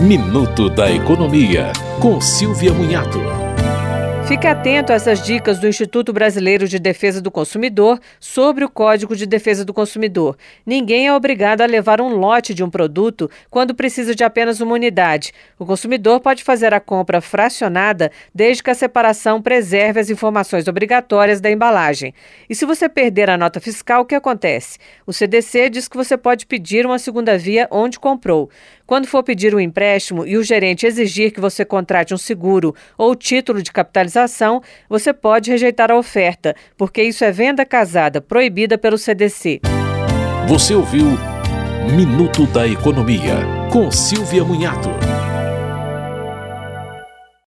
Minuto da Economia, com Silvia Munhato. Fique atento a essas dicas do Instituto Brasileiro de Defesa do Consumidor sobre o Código de Defesa do Consumidor. Ninguém é obrigado a levar um lote de um produto quando precisa de apenas uma unidade. O consumidor pode fazer a compra fracionada desde que a separação preserve as informações obrigatórias da embalagem. E se você perder a nota fiscal, o que acontece? O CDC diz que você pode pedir uma segunda via onde comprou. Quando for pedir um empréstimo e o gerente exigir que você contrate um seguro ou título de capitalização, você pode rejeitar a oferta, porque isso é venda casada, proibida pelo CDC. Você ouviu Minuto da Economia, com Silvia Munhato.